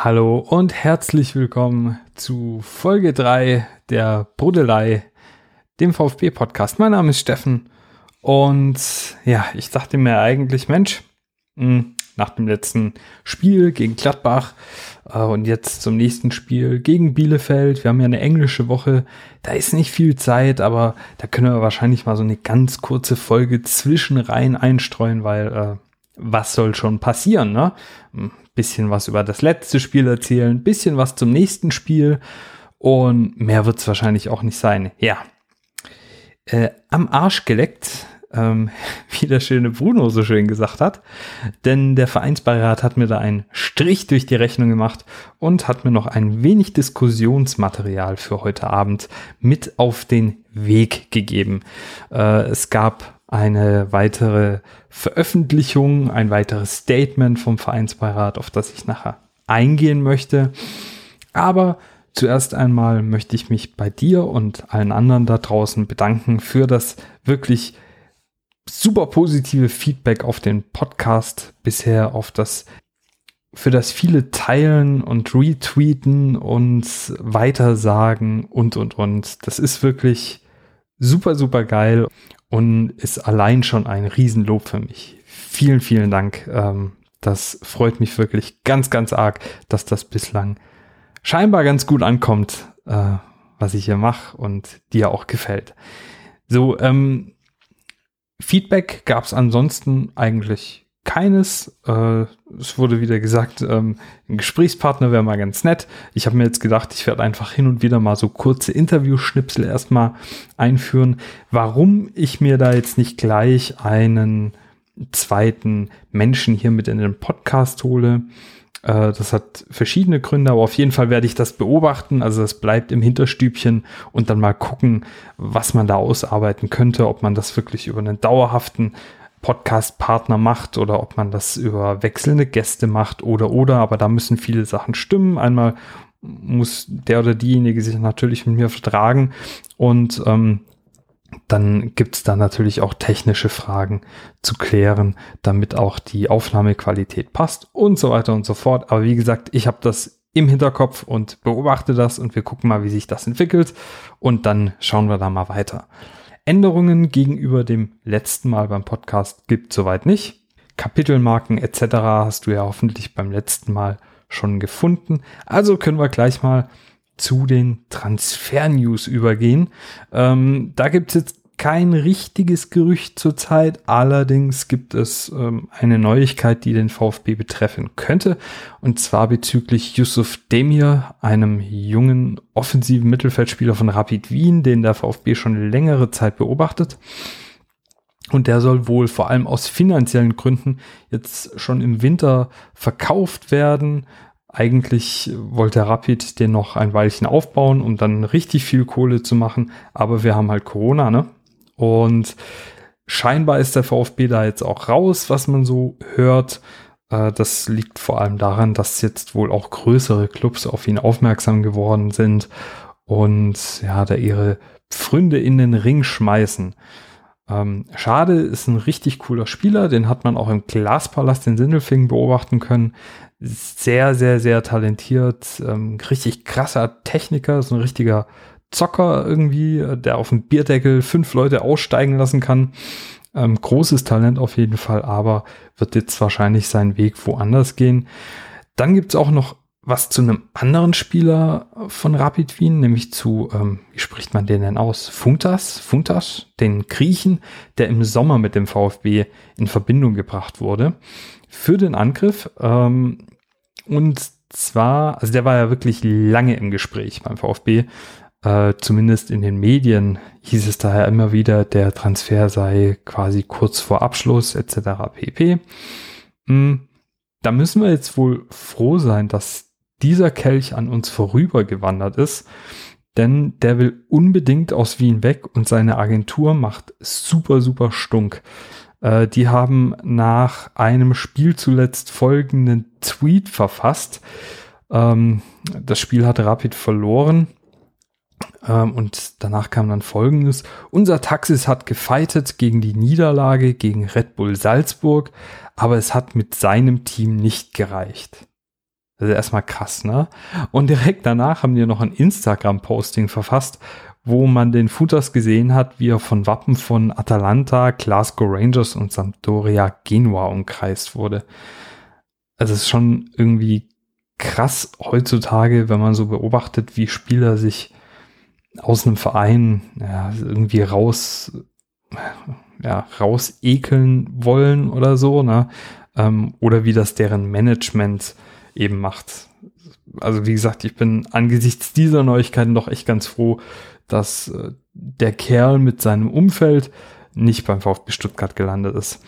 Hallo und herzlich willkommen zu Folge 3 der Brudelei, dem VfB-Podcast. Mein Name ist Steffen und ja, ich dachte mir eigentlich, Mensch, hm, nach dem letzten Spiel gegen Gladbach äh, und jetzt zum nächsten Spiel gegen Bielefeld. Wir haben ja eine englische Woche, da ist nicht viel Zeit, aber da können wir wahrscheinlich mal so eine ganz kurze Folge zwischen rein einstreuen, weil äh, was soll schon passieren, ne? Bisschen was über das letzte Spiel erzählen, bisschen was zum nächsten Spiel und mehr wird es wahrscheinlich auch nicht sein. Ja. Äh, am Arsch geleckt ähm, wie der schöne Bruno so schön gesagt hat. Denn der Vereinsbeirat hat mir da einen Strich durch die Rechnung gemacht und hat mir noch ein wenig Diskussionsmaterial für heute Abend mit auf den Weg gegeben. Äh, es gab eine weitere Veröffentlichung, ein weiteres Statement vom Vereinsbeirat, auf das ich nachher eingehen möchte. Aber zuerst einmal möchte ich mich bei dir und allen anderen da draußen bedanken für das wirklich super positive Feedback auf den Podcast bisher, auf das für das viele Teilen und Retweeten und Weitersagen und und und. Das ist wirklich super, super geil und ist allein schon ein Riesenlob für mich. Vielen, vielen Dank. Ähm, das freut mich wirklich ganz, ganz arg, dass das bislang scheinbar ganz gut ankommt, äh, was ich hier mache und dir auch gefällt. So, ähm, Feedback gab es ansonsten eigentlich keines. Äh, es wurde wieder gesagt, ähm, ein Gesprächspartner wäre mal ganz nett. Ich habe mir jetzt gedacht, ich werde einfach hin und wieder mal so kurze Interviewschnipsel erstmal einführen. Warum ich mir da jetzt nicht gleich einen zweiten Menschen hier mit in den Podcast hole, äh, das hat verschiedene Gründe, aber auf jeden Fall werde ich das beobachten. Also es bleibt im Hinterstübchen und dann mal gucken, was man da ausarbeiten könnte, ob man das wirklich über einen dauerhaften Podcast-Partner macht oder ob man das über wechselnde Gäste macht oder oder, aber da müssen viele Sachen stimmen. Einmal muss der oder diejenige sich natürlich mit mir vertragen und ähm, dann gibt es da natürlich auch technische Fragen zu klären, damit auch die Aufnahmequalität passt und so weiter und so fort. Aber wie gesagt, ich habe das im Hinterkopf und beobachte das und wir gucken mal, wie sich das entwickelt und dann schauen wir da mal weiter. Änderungen gegenüber dem letzten Mal beim Podcast gibt soweit nicht. Kapitelmarken etc. hast du ja hoffentlich beim letzten Mal schon gefunden. Also können wir gleich mal zu den Transfer-News übergehen. Ähm, da gibt es jetzt kein richtiges Gerücht zurzeit, allerdings gibt es ähm, eine Neuigkeit, die den VfB betreffen könnte, und zwar bezüglich Yusuf Demir, einem jungen offensiven Mittelfeldspieler von Rapid Wien, den der VfB schon längere Zeit beobachtet. Und der soll wohl vor allem aus finanziellen Gründen jetzt schon im Winter verkauft werden. Eigentlich wollte Rapid den noch ein Weilchen aufbauen, um dann richtig viel Kohle zu machen. Aber wir haben halt Corona, ne? Und scheinbar ist der VfB da jetzt auch raus, was man so hört. Äh, das liegt vor allem daran, dass jetzt wohl auch größere Clubs auf ihn aufmerksam geworden sind und ja, da ihre Pfründe in den Ring schmeißen. Ähm, Schade ist ein richtig cooler Spieler, den hat man auch im Glaspalast in Sindelfingen beobachten können. Sehr, sehr, sehr talentiert, ähm, richtig krasser Techniker, so ein richtiger Zocker irgendwie, der auf dem Bierdeckel fünf Leute aussteigen lassen kann. Ähm, großes Talent auf jeden Fall, aber wird jetzt wahrscheinlich seinen Weg woanders gehen. Dann gibt's auch noch was zu einem anderen Spieler von Rapid Wien, nämlich zu, ähm, wie spricht man den denn aus? Funtas? Funtas? Den Griechen, der im Sommer mit dem VfB in Verbindung gebracht wurde für den Angriff. Ähm, und zwar, also der war ja wirklich lange im Gespräch beim VfB. Äh, zumindest in den Medien hieß es daher immer wieder, der Transfer sei quasi kurz vor Abschluss etc. pp. Hm, da müssen wir jetzt wohl froh sein, dass dieser Kelch an uns vorübergewandert ist, denn der will unbedingt aus Wien weg und seine Agentur macht super, super stunk. Äh, die haben nach einem Spiel zuletzt folgenden Tweet verfasst. Ähm, das Spiel hatte Rapid verloren. Ähm, und danach kam dann folgendes. Unser Taxis hat gefeitet gegen die Niederlage gegen Red Bull Salzburg, aber es hat mit seinem Team nicht gereicht. Also erstmal krass, ne? Und direkt danach haben die noch ein Instagram-Posting verfasst, wo man den Futas gesehen hat, wie er von Wappen von Atalanta, Glasgow Rangers und Sampdoria Genua umkreist wurde. Also es ist schon irgendwie krass heutzutage, wenn man so beobachtet, wie Spieler sich aus einem Verein ja, irgendwie raus, ja, raus ekeln wollen oder so, ne? Ähm, oder wie das deren Management eben macht. Also wie gesagt, ich bin angesichts dieser Neuigkeiten doch echt ganz froh, dass äh, der Kerl mit seinem Umfeld nicht beim VfB Stuttgart gelandet ist.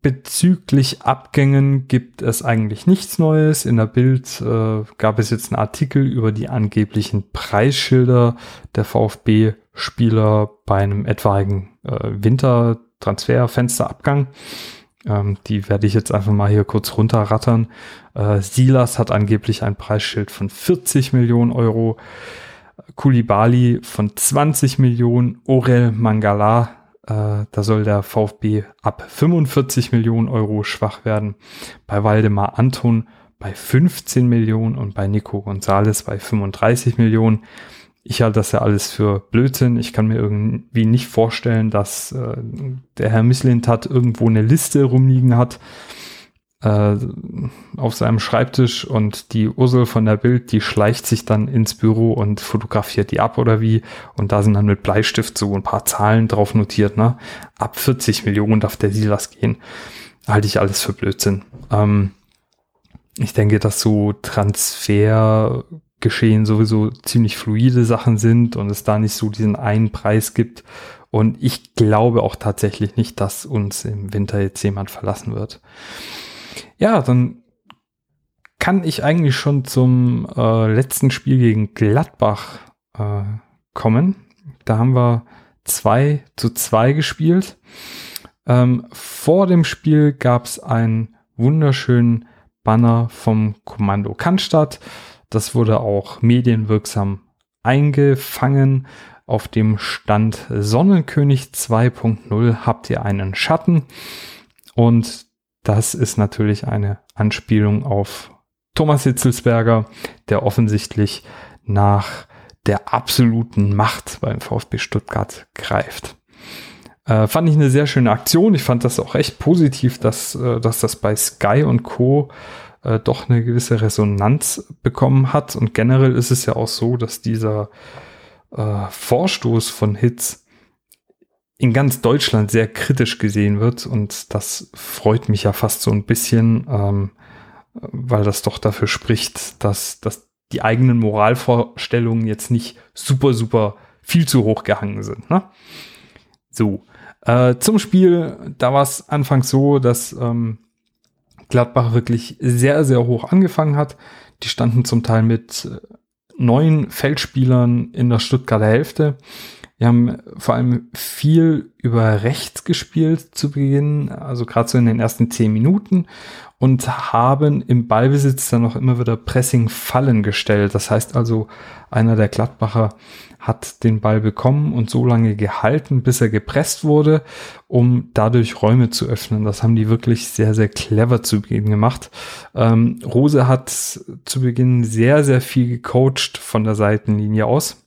Bezüglich Abgängen gibt es eigentlich nichts Neues. In der Bild äh, gab es jetzt einen Artikel über die angeblichen Preisschilder der VfB-Spieler bei einem etwaigen äh, Wintertransferfensterabgang. Ähm, die werde ich jetzt einfach mal hier kurz runterrattern. Äh, Silas hat angeblich ein Preisschild von 40 Millionen Euro. Kulibali von 20 Millionen. Orel Mangala äh, da soll der VfB ab 45 Millionen Euro schwach werden. Bei Waldemar Anton bei 15 Millionen und bei Nico Gonzales bei 35 Millionen. Ich halte das ja alles für Blödsinn. Ich kann mir irgendwie nicht vorstellen, dass äh, der Herr Misslintat irgendwo eine Liste rumliegen hat äh, auf seinem Schreibtisch und die Ursel von der Bild, die schleicht sich dann ins Büro und fotografiert die ab oder wie. Und da sind dann mit Bleistift so ein paar Zahlen drauf notiert, ne? Ab 40 Millionen darf der Silas gehen. Halte ich alles für Blödsinn. Ähm, ich denke, dass so Transfergeschehen sowieso ziemlich fluide Sachen sind und es da nicht so diesen einen Preis gibt. Und ich glaube auch tatsächlich nicht, dass uns im Winter jetzt jemand verlassen wird. Ja, dann kann ich eigentlich schon zum äh, letzten Spiel gegen Gladbach äh, kommen. Da haben wir zwei zu zwei gespielt. Ähm, vor dem Spiel gab es einen wunderschönen Banner vom Kommando Cannstatt. Das wurde auch medienwirksam eingefangen. Auf dem Stand Sonnenkönig 2.0 habt ihr einen Schatten und das ist natürlich eine Anspielung auf Thomas Hitzelsberger, der offensichtlich nach der absoluten Macht beim VfB Stuttgart greift. Äh, fand ich eine sehr schöne Aktion. Ich fand das auch echt positiv, dass, äh, dass das bei Sky und Co. Äh, doch eine gewisse Resonanz bekommen hat. Und generell ist es ja auch so, dass dieser äh, Vorstoß von Hitz in ganz Deutschland sehr kritisch gesehen wird und das freut mich ja fast so ein bisschen, ähm, weil das doch dafür spricht, dass, dass die eigenen Moralvorstellungen jetzt nicht super, super viel zu hoch gehangen sind. Ne? So, äh, zum Spiel, da war es anfangs so, dass ähm, Gladbach wirklich sehr, sehr hoch angefangen hat. Die standen zum Teil mit äh, neun Feldspielern in der Stuttgarter Hälfte wir haben vor allem viel über rechts gespielt zu Beginn, also gerade so in den ersten zehn Minuten und haben im Ballbesitz dann noch immer wieder Pressing-Fallen gestellt. Das heißt also, einer der Gladbacher hat den Ball bekommen und so lange gehalten, bis er gepresst wurde, um dadurch Räume zu öffnen. Das haben die wirklich sehr, sehr clever zu Beginn gemacht. Ähm, Rose hat zu Beginn sehr, sehr viel gecoacht von der Seitenlinie aus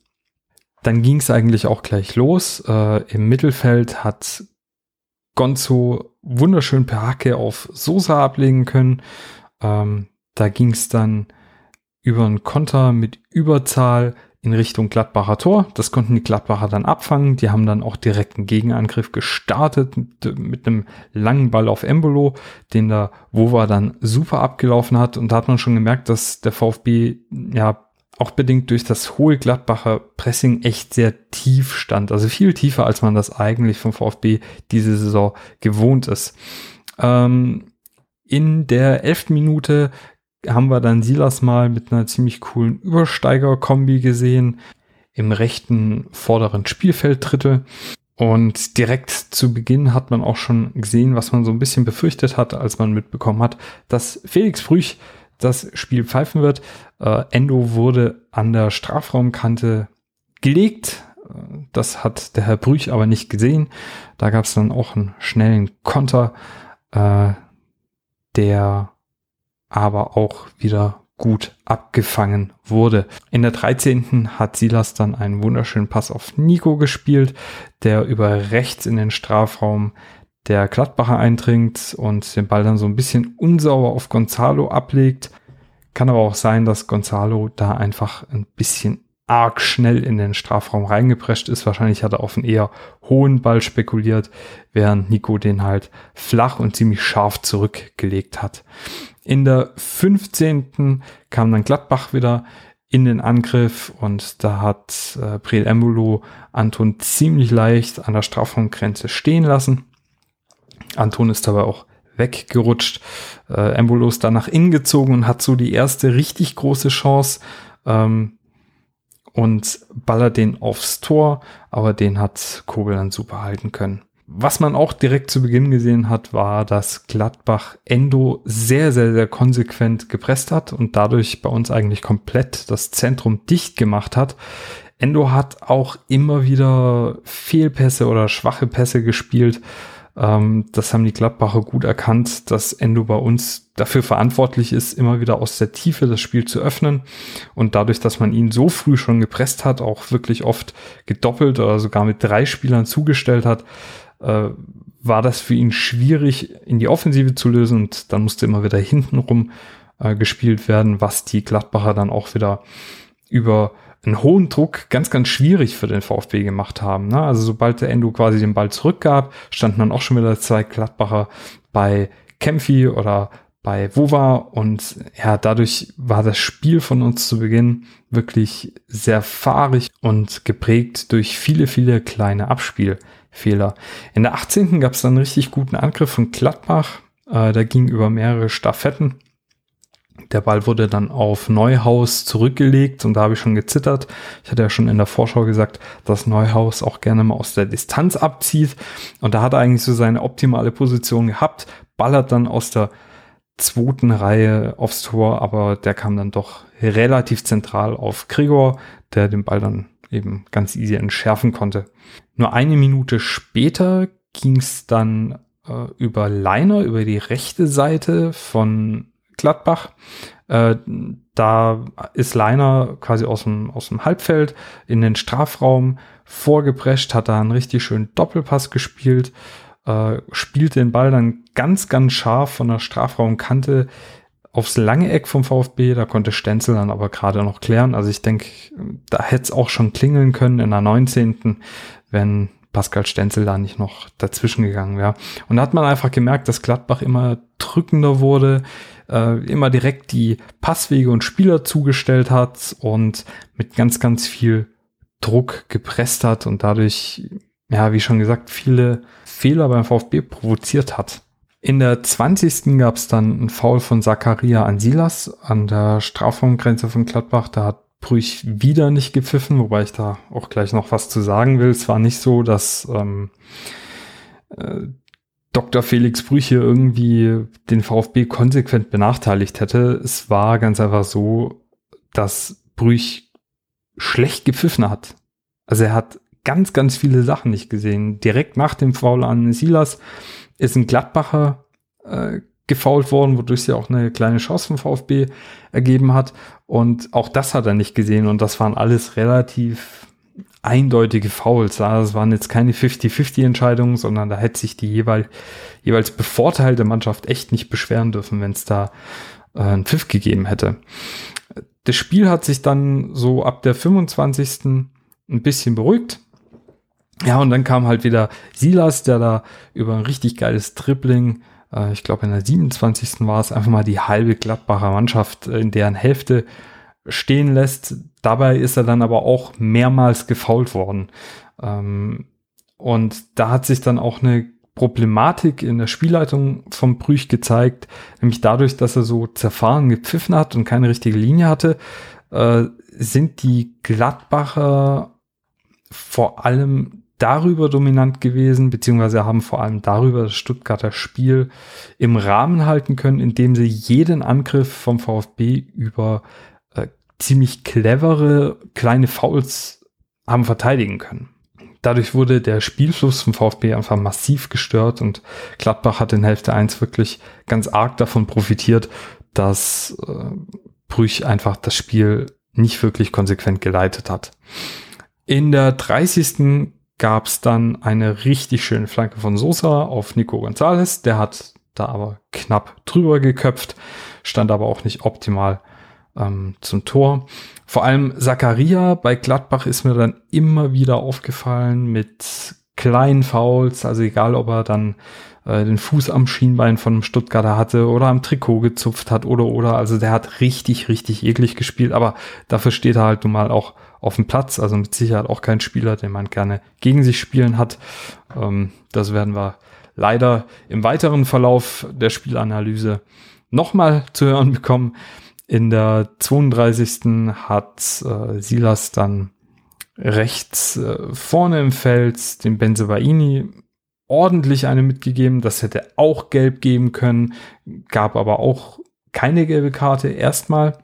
dann ging es eigentlich auch gleich los. Äh, Im Mittelfeld hat Gonzo wunderschön per Hacke auf Sosa ablegen können. Ähm, da ging es dann über einen Konter mit Überzahl in Richtung Gladbacher Tor. Das konnten die Gladbacher dann abfangen. Die haben dann auch direkt einen Gegenangriff gestartet mit, mit einem langen Ball auf Embolo, den der Wova dann super abgelaufen hat. Und da hat man schon gemerkt, dass der VfB ja auch bedingt durch das hohe Gladbacher Pressing echt sehr tief stand. Also viel tiefer, als man das eigentlich vom VfB diese Saison gewohnt ist. Ähm, in der elften Minute haben wir dann Silas mal mit einer ziemlich coolen Übersteiger-Kombi gesehen im rechten vorderen Spielfelddrittel. Und direkt zu Beginn hat man auch schon gesehen, was man so ein bisschen befürchtet hat, als man mitbekommen hat, dass Felix Brüch das Spiel pfeifen wird. Äh, Endo wurde an der Strafraumkante gelegt. Das hat der Herr Brüch aber nicht gesehen. Da gab es dann auch einen schnellen Konter, äh, der aber auch wieder gut abgefangen wurde. In der 13. hat Silas dann einen wunderschönen Pass auf Nico gespielt, der über rechts in den Strafraum der Gladbacher eindringt und den Ball dann so ein bisschen unsauber auf Gonzalo ablegt. Kann aber auch sein, dass Gonzalo da einfach ein bisschen arg schnell in den Strafraum reingeprescht ist. Wahrscheinlich hat er auf einen eher hohen Ball spekuliert, während Nico den halt flach und ziemlich scharf zurückgelegt hat. In der 15. kam dann Gladbach wieder in den Angriff und da hat äh, Priel Embolo Anton ziemlich leicht an der Strafraumgrenze stehen lassen. Anton ist dabei auch weggerutscht. Äh, Embolo ist dann nach innen gezogen und hat so die erste richtig große Chance. Ähm, und ballert den aufs Tor, aber den hat Kobel dann super halten können. Was man auch direkt zu Beginn gesehen hat, war, dass Gladbach Endo sehr, sehr, sehr konsequent gepresst hat und dadurch bei uns eigentlich komplett das Zentrum dicht gemacht hat. Endo hat auch immer wieder Fehlpässe oder schwache Pässe gespielt, ähm, das haben die Gladbacher gut erkannt, dass Endo bei uns dafür verantwortlich ist, immer wieder aus der Tiefe das Spiel zu öffnen. Und dadurch, dass man ihn so früh schon gepresst hat, auch wirklich oft gedoppelt oder sogar mit drei Spielern zugestellt hat, äh, war das für ihn schwierig, in die Offensive zu lösen. Und dann musste immer wieder hintenrum äh, gespielt werden, was die Gladbacher dann auch wieder über einen hohen Druck ganz, ganz schwierig für den VfB gemacht haben. Ne? Also sobald der Endo quasi den Ball zurückgab, standen dann auch schon wieder zwei Gladbacher bei Kempfi oder bei Wova und ja, dadurch war das Spiel von uns zu Beginn wirklich sehr fahrig und geprägt durch viele, viele kleine Abspielfehler. In der 18. gab es dann einen richtig guten Angriff von Gladbach. Äh, da ging über mehrere Staffetten der Ball wurde dann auf Neuhaus zurückgelegt und da habe ich schon gezittert. Ich hatte ja schon in der Vorschau gesagt, dass Neuhaus auch gerne mal aus der Distanz abzieht. Und da hat er eigentlich so seine optimale Position gehabt, ballert dann aus der zweiten Reihe aufs Tor, aber der kam dann doch relativ zentral auf Gregor, der den Ball dann eben ganz easy entschärfen konnte. Nur eine Minute später ging es dann äh, über Leiner, über die rechte Seite von Gladbach. Äh, da ist Leiner quasi aus dem, aus dem Halbfeld in den Strafraum vorgeprescht, hat da einen richtig schönen Doppelpass gespielt, äh, spielt den Ball dann ganz, ganz scharf von der Strafraumkante aufs lange Eck vom VfB. Da konnte Stenzel dann aber gerade noch klären. Also ich denke, da hätte es auch schon klingeln können in der 19., wenn Pascal Stenzel da nicht noch dazwischen gegangen wäre. Und da hat man einfach gemerkt, dass Gladbach immer drückender wurde, äh, immer direkt die Passwege und Spieler zugestellt hat und mit ganz, ganz viel Druck gepresst hat und dadurch, ja, wie schon gesagt, viele Fehler beim VfB provoziert hat. In der 20. gab es dann ein Foul von Zakaria an Silas an der Strafraumgrenze von Gladbach. Da hat Brüch wieder nicht gepfiffen, wobei ich da auch gleich noch was zu sagen will. Es war nicht so, dass ähm, äh, Dr. Felix Brüche irgendwie den VfB konsequent benachteiligt hätte. Es war ganz einfach so, dass Brüch schlecht gepfiffen hat. Also er hat ganz, ganz viele Sachen nicht gesehen. Direkt nach dem Foul an Silas ist ein Gladbacher äh, gefault worden, wodurch sie auch eine kleine Chance vom VfB ergeben hat. Und auch das hat er nicht gesehen. Und das waren alles relativ eindeutige Fouls. Das waren jetzt keine 50-50-Entscheidungen, sondern da hätte sich die jeweil, jeweils bevorteilte Mannschaft echt nicht beschweren dürfen, wenn es da äh, einen Pfiff gegeben hätte. Das Spiel hat sich dann so ab der 25. ein bisschen beruhigt. Ja, und dann kam halt wieder Silas, der da über ein richtig geiles Dribbling, äh, ich glaube in der 27. war es, einfach mal die halbe Gladbacher Mannschaft in deren Hälfte stehen lässt. Dabei ist er dann aber auch mehrmals gefault worden. Ähm, und da hat sich dann auch eine Problematik in der Spielleitung vom Brüch gezeigt, nämlich dadurch, dass er so zerfahren gepfiffen hat und keine richtige Linie hatte, äh, sind die Gladbacher vor allem darüber dominant gewesen, beziehungsweise haben vor allem darüber das Stuttgarter Spiel im Rahmen halten können, indem sie jeden Angriff vom VfB über ziemlich clevere kleine Fouls haben verteidigen können. Dadurch wurde der Spielfluss vom VfB einfach massiv gestört und Gladbach hat in Hälfte 1 wirklich ganz arg davon profitiert, dass äh, Brüch einfach das Spiel nicht wirklich konsequent geleitet hat. In der 30. gab es dann eine richtig schöne Flanke von Sosa auf Nico Gonzalez. Der hat da aber knapp drüber geköpft, stand aber auch nicht optimal ähm, zum Tor. Vor allem Zakaria bei Gladbach ist mir dann immer wieder aufgefallen mit kleinen Fouls, also egal ob er dann äh, den Fuß am Schienbein von einem Stuttgarter hatte oder am Trikot gezupft hat oder oder, also der hat richtig, richtig eklig gespielt, aber dafür steht er halt nun mal auch auf dem Platz, also mit Sicherheit auch kein Spieler, den man gerne gegen sich spielen hat. Ähm, das werden wir leider im weiteren Verlauf der Spielanalyse nochmal zu hören bekommen. In der 32. hat äh, Silas dann rechts äh, vorne im Feld den Benzebaini ordentlich eine mitgegeben. Das hätte auch gelb geben können, gab aber auch keine gelbe Karte erstmal.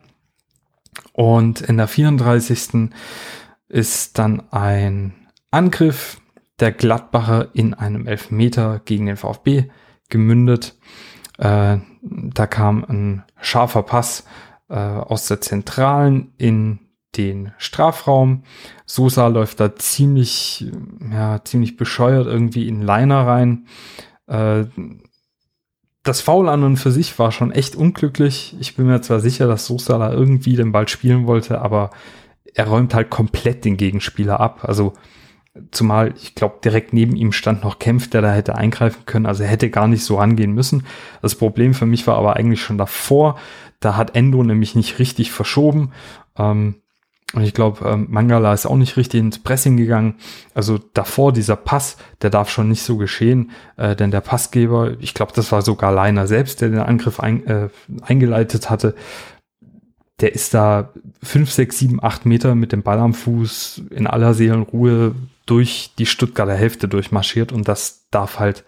Und in der 34. ist dann ein Angriff der Gladbacher in einem Elfmeter gegen den VfB gemündet. Äh, da kam ein scharfer Pass äh, aus der Zentralen in den Strafraum. Sosa läuft da ziemlich, ja, ziemlich bescheuert irgendwie in Liner rein. Äh, das Foul an und für sich war schon echt unglücklich. Ich bin mir zwar sicher, dass Sosa da irgendwie den Ball spielen wollte, aber er räumt halt komplett den Gegenspieler ab. Also zumal ich glaube, direkt neben ihm stand noch Kempf, der da hätte eingreifen können. Also er hätte gar nicht so rangehen müssen. Das Problem für mich war aber eigentlich schon davor. Da hat Endo nämlich nicht richtig verschoben. Ähm, und ich glaube, ähm, Mangala ist auch nicht richtig ins Pressing gegangen. Also davor dieser Pass, der darf schon nicht so geschehen, äh, denn der Passgeber, ich glaube, das war sogar Leiner selbst, der den Angriff ein, äh, eingeleitet hatte. Der ist da fünf, sechs, sieben, acht Meter mit dem Ball am Fuß in aller Seelenruhe durch die Stuttgarter Hälfte durchmarschiert und das darf halt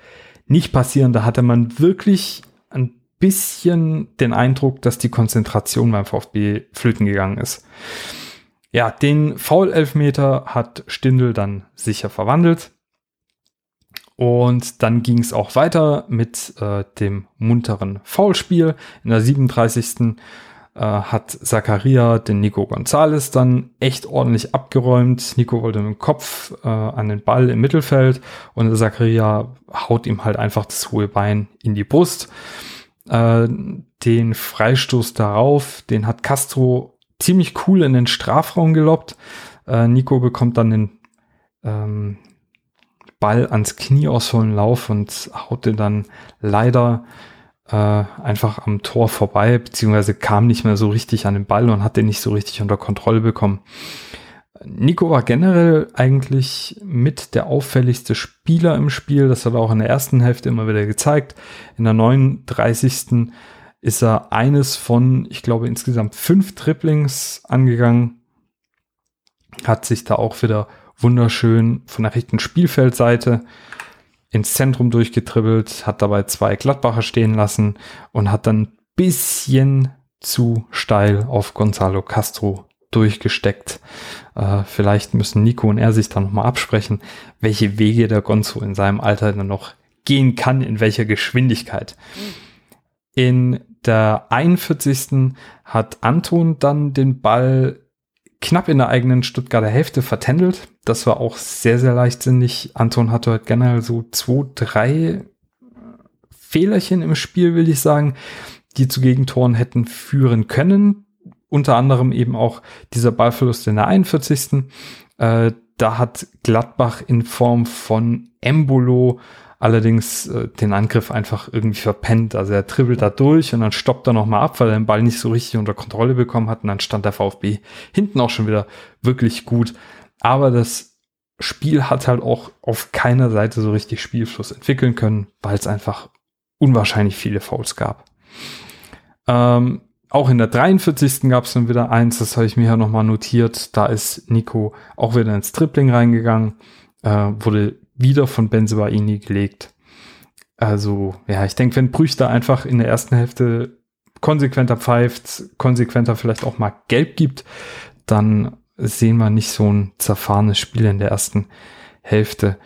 nicht passieren. Da hatte man wirklich ein bisschen den Eindruck, dass die Konzentration beim VfB flöten gegangen ist. Ja, den Foul-Elfmeter hat Stindl dann sicher verwandelt. Und dann ging es auch weiter mit äh, dem munteren Foulspiel. In der 37. Äh, hat Zakaria den Nico Gonzalez dann echt ordentlich abgeräumt. Nico wollte mit dem Kopf äh, an den Ball im Mittelfeld und Zakaria haut ihm halt einfach das hohe Bein in die Brust. Äh, den Freistoß darauf, den hat Castro ziemlich cool in den Strafraum geloppt. Äh, Nico bekommt dann den ähm, Ball ans Knie aus vollen Lauf und haut den dann leider äh, einfach am Tor vorbei, beziehungsweise kam nicht mehr so richtig an den Ball und hat den nicht so richtig unter Kontrolle bekommen. Nico war generell eigentlich mit der auffälligste Spieler im Spiel. Das hat er auch in der ersten Hälfte immer wieder gezeigt. In der 39 ist er eines von, ich glaube, insgesamt fünf Triplings angegangen. Hat sich da auch wieder wunderschön von der rechten Spielfeldseite ins Zentrum durchgetribbelt, hat dabei zwei Gladbacher stehen lassen und hat dann bisschen zu steil auf Gonzalo Castro durchgesteckt. Äh, vielleicht müssen Nico und er sich da nochmal absprechen, welche Wege der Gonzo in seinem Alter dann noch gehen kann, in welcher Geschwindigkeit. In der 41. hat Anton dann den Ball knapp in der eigenen Stuttgarter Hälfte vertändelt. Das war auch sehr, sehr leichtsinnig. Anton hatte heute generell so zwei, drei Fehlerchen im Spiel, will ich sagen, die zu Gegentoren hätten führen können. Unter anderem eben auch dieser Ballverlust in der 41. Äh, da hat Gladbach in Form von Embolo allerdings äh, den Angriff einfach irgendwie verpennt. Also er dribbelt da durch und dann stoppt er nochmal ab, weil er den Ball nicht so richtig unter Kontrolle bekommen hat und dann stand der VfB hinten auch schon wieder wirklich gut. Aber das Spiel hat halt auch auf keiner Seite so richtig Spielfluss entwickeln können, weil es einfach unwahrscheinlich viele Fouls gab. Ähm, auch in der 43. gab es dann wieder eins, das habe ich mir ja nochmal notiert. Da ist Nico auch wieder ins Tripling reingegangen, äh, wurde wieder von Benzebaini gelegt. Also, ja, ich denke, wenn Brüch da einfach in der ersten Hälfte konsequenter pfeift, konsequenter vielleicht auch mal gelb gibt, dann sehen wir nicht so ein zerfahrenes Spiel in der ersten Hälfte.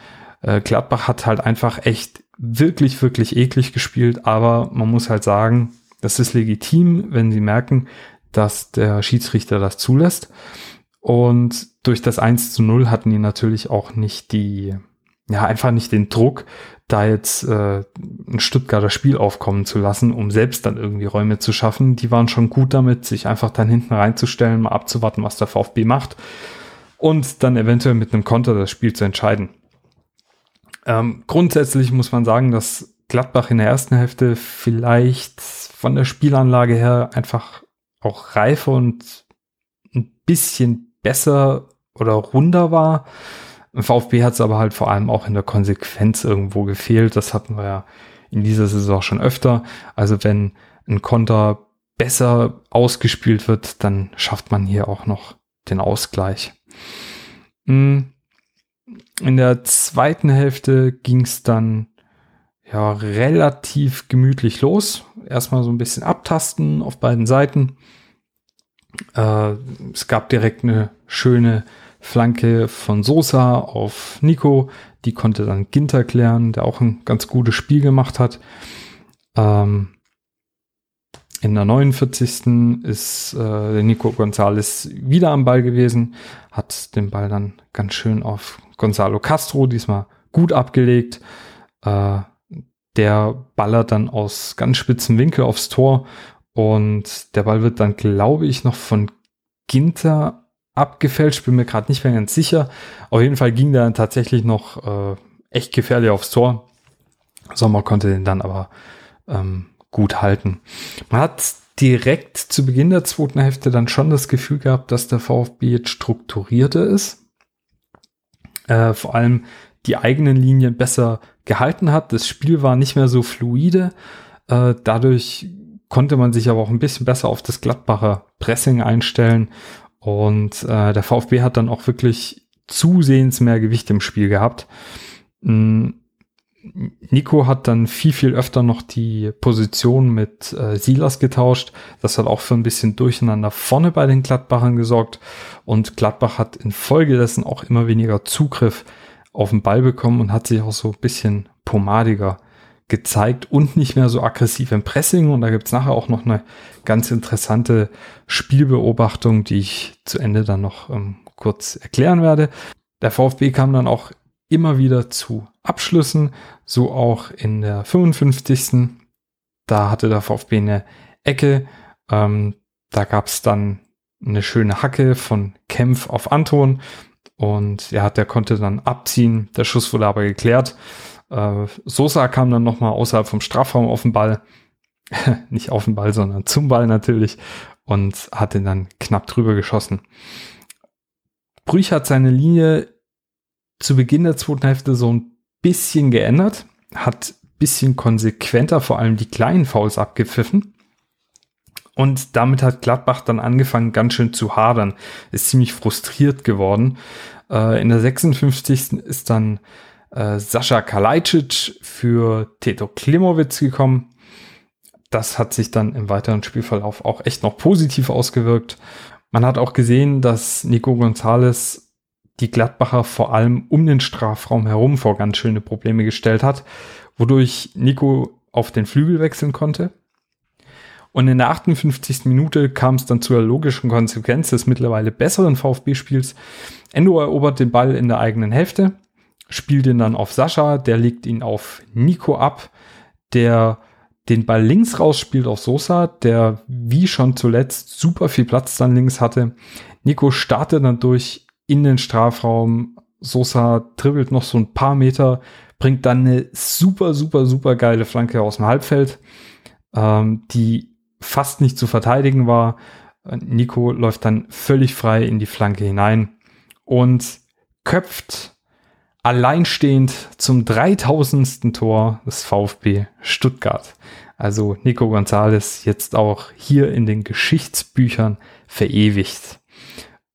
Äh, Gladbach hat halt einfach echt wirklich, wirklich eklig gespielt, aber man muss halt sagen, Das ist legitim, wenn sie merken, dass der Schiedsrichter das zulässt. Und durch das 1 zu 0 hatten die natürlich auch nicht die, ja, einfach nicht den Druck, da jetzt äh, ein Stuttgarter Spiel aufkommen zu lassen, um selbst dann irgendwie Räume zu schaffen. Die waren schon gut damit, sich einfach dann hinten reinzustellen, mal abzuwarten, was der VfB macht und dann eventuell mit einem Konter das Spiel zu entscheiden. Ähm, grundsätzlich muss man sagen, dass Gladbach in der ersten Hälfte vielleicht von der Spielanlage her einfach auch reifer und ein bisschen besser oder runder war. VfB hat es aber halt vor allem auch in der Konsequenz irgendwo gefehlt. Das hatten wir ja in dieser Saison schon öfter. Also wenn ein Konter besser ausgespielt wird, dann schafft man hier auch noch den Ausgleich. Hm. In der zweiten Hälfte ging es dann ja relativ gemütlich los. Erstmal so ein bisschen abtasten auf beiden Seiten. Äh, es gab direkt eine schöne Flanke von Sosa auf Nico. Die konnte dann Ginter klären, der auch ein ganz gutes Spiel gemacht hat. Ähm, in der 49. ist äh, Nico González wieder am Ball gewesen, hat den Ball dann ganz schön auf Gonzalo Castro, diesmal gut abgelegt. Äh, der ballert dann aus ganz spitzen Winkel aufs Tor und der Ball wird dann, glaube ich, noch von Ginter abgefälscht, bin mir gerade nicht mehr ganz sicher. Auf jeden Fall ging der dann tatsächlich noch äh, echt gefährlich aufs Tor. Sommer konnte den dann aber ähm, gut halten. Man hat direkt zu Beginn der zweiten Hälfte dann schon das Gefühl gehabt, dass der VfB jetzt strukturierter ist. Äh, vor allem die eigenen Linien besser gehalten hat. Das Spiel war nicht mehr so fluide. Äh, dadurch konnte man sich aber auch ein bisschen besser auf das Gladbacher Pressing einstellen. Und äh, der VfB hat dann auch wirklich zusehends mehr Gewicht im Spiel gehabt. Mhm Nico hat dann viel, viel öfter noch die Position mit äh, Silas getauscht. Das hat auch für ein bisschen Durcheinander vorne bei den Gladbachern gesorgt. Und Gladbach hat infolgedessen auch immer weniger Zugriff auf den Ball bekommen und hat sich auch so ein bisschen pomadiger gezeigt und nicht mehr so aggressiv im Pressing. Und da gibt's nachher auch noch eine ganz interessante Spielbeobachtung, die ich zu Ende dann noch ähm, kurz erklären werde. Der VfB kam dann auch immer wieder zu Abschlüssen, so auch in der 55. Da hatte der VfB eine Ecke. Ähm, da gab es dann eine schöne Hacke von Kempf auf Anton und ja, der konnte dann abziehen. Der Schuss wurde aber geklärt. Äh, Sosa kam dann nochmal außerhalb vom Strafraum auf den Ball. Nicht auf den Ball, sondern zum Ball natürlich und hat den dann knapp drüber geschossen. Brüch hat seine Linie zu Beginn der zweiten Hälfte so ein bisschen geändert, hat bisschen konsequenter vor allem die kleinen Fouls abgepfiffen. Und damit hat Gladbach dann angefangen, ganz schön zu hadern. Ist ziemlich frustriert geworden. Äh, in der 56. ist dann äh, Sascha Kalajdzic für Teto Klimowitz gekommen. Das hat sich dann im weiteren Spielverlauf auch echt noch positiv ausgewirkt. Man hat auch gesehen, dass Nico Gonzalez die Gladbacher vor allem um den Strafraum herum vor ganz schöne Probleme gestellt hat, wodurch Nico auf den Flügel wechseln konnte. Und in der 58. Minute kam es dann zur logischen Konsequenz des mittlerweile besseren VfB-Spiels. Endo erobert den Ball in der eigenen Hälfte, spielt ihn dann auf Sascha, der legt ihn auf Nico ab, der den Ball links rausspielt auf Sosa, der wie schon zuletzt super viel Platz dann links hatte. Nico startet dann durch in den Strafraum. Sosa dribbelt noch so ein paar Meter, bringt dann eine super, super, super geile Flanke aus dem Halbfeld, ähm, die fast nicht zu verteidigen war. Nico läuft dann völlig frei in die Flanke hinein und köpft alleinstehend zum 3000. Tor des VfB Stuttgart. Also Nico Gonzalez jetzt auch hier in den Geschichtsbüchern verewigt.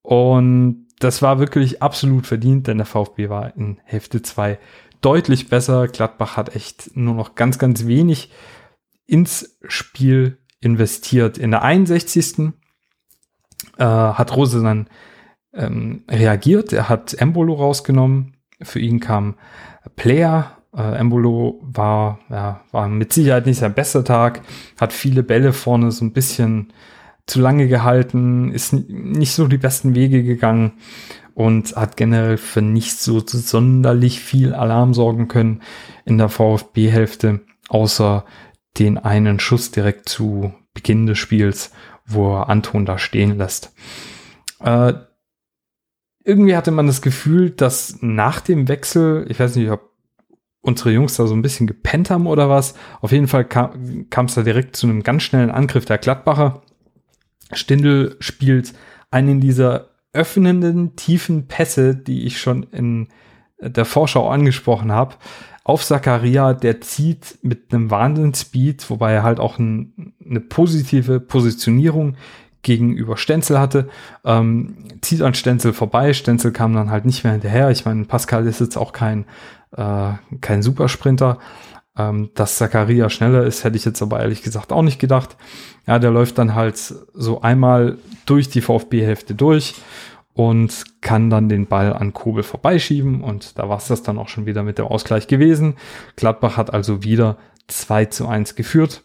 Und das war wirklich absolut verdient, denn der VfB war in Hälfte 2 deutlich besser. Gladbach hat echt nur noch ganz, ganz wenig ins Spiel investiert. In der 61. Äh, hat Rose dann ähm, reagiert. Er hat Embolo rausgenommen. Für ihn kam Player Äh, Embolo war, ja, war mit Sicherheit nicht sein bester Tag, hat viele Bälle vorne so ein bisschen zu lange gehalten, ist nicht so die besten Wege gegangen und hat generell für nicht so sonderlich viel Alarm sorgen können in der VfB-Hälfte, außer den einen Schuss direkt zu Beginn des Spiels, wo er Anton da stehen lässt. Äh, irgendwie hatte man das Gefühl, dass nach dem Wechsel, ich weiß nicht, ob unsere Jungs da so ein bisschen gepennt haben oder was, auf jeden Fall kam es da direkt zu einem ganz schnellen Angriff der Gladbacher. Stindl spielt einen dieser öffnenden, tiefen Pässe, die ich schon in der Vorschau angesprochen habe, auf Zakaria, der zieht mit einem Wahnsinnsspeed, wobei er halt auch ein, eine positive Positionierung gegenüber Stenzel hatte, ähm, zieht an Stenzel vorbei. Stenzel kam dann halt nicht mehr hinterher. Ich meine, Pascal ist jetzt auch kein, äh, kein Supersprinter. Ähm, dass Zakaria schneller ist, hätte ich jetzt aber ehrlich gesagt auch nicht gedacht. Ja, der läuft dann halt so einmal durch die VfB-Hälfte durch und kann dann den Ball an Kobel vorbeischieben und da war es das dann auch schon wieder mit dem Ausgleich gewesen. Gladbach hat also wieder 2 zu 1 geführt.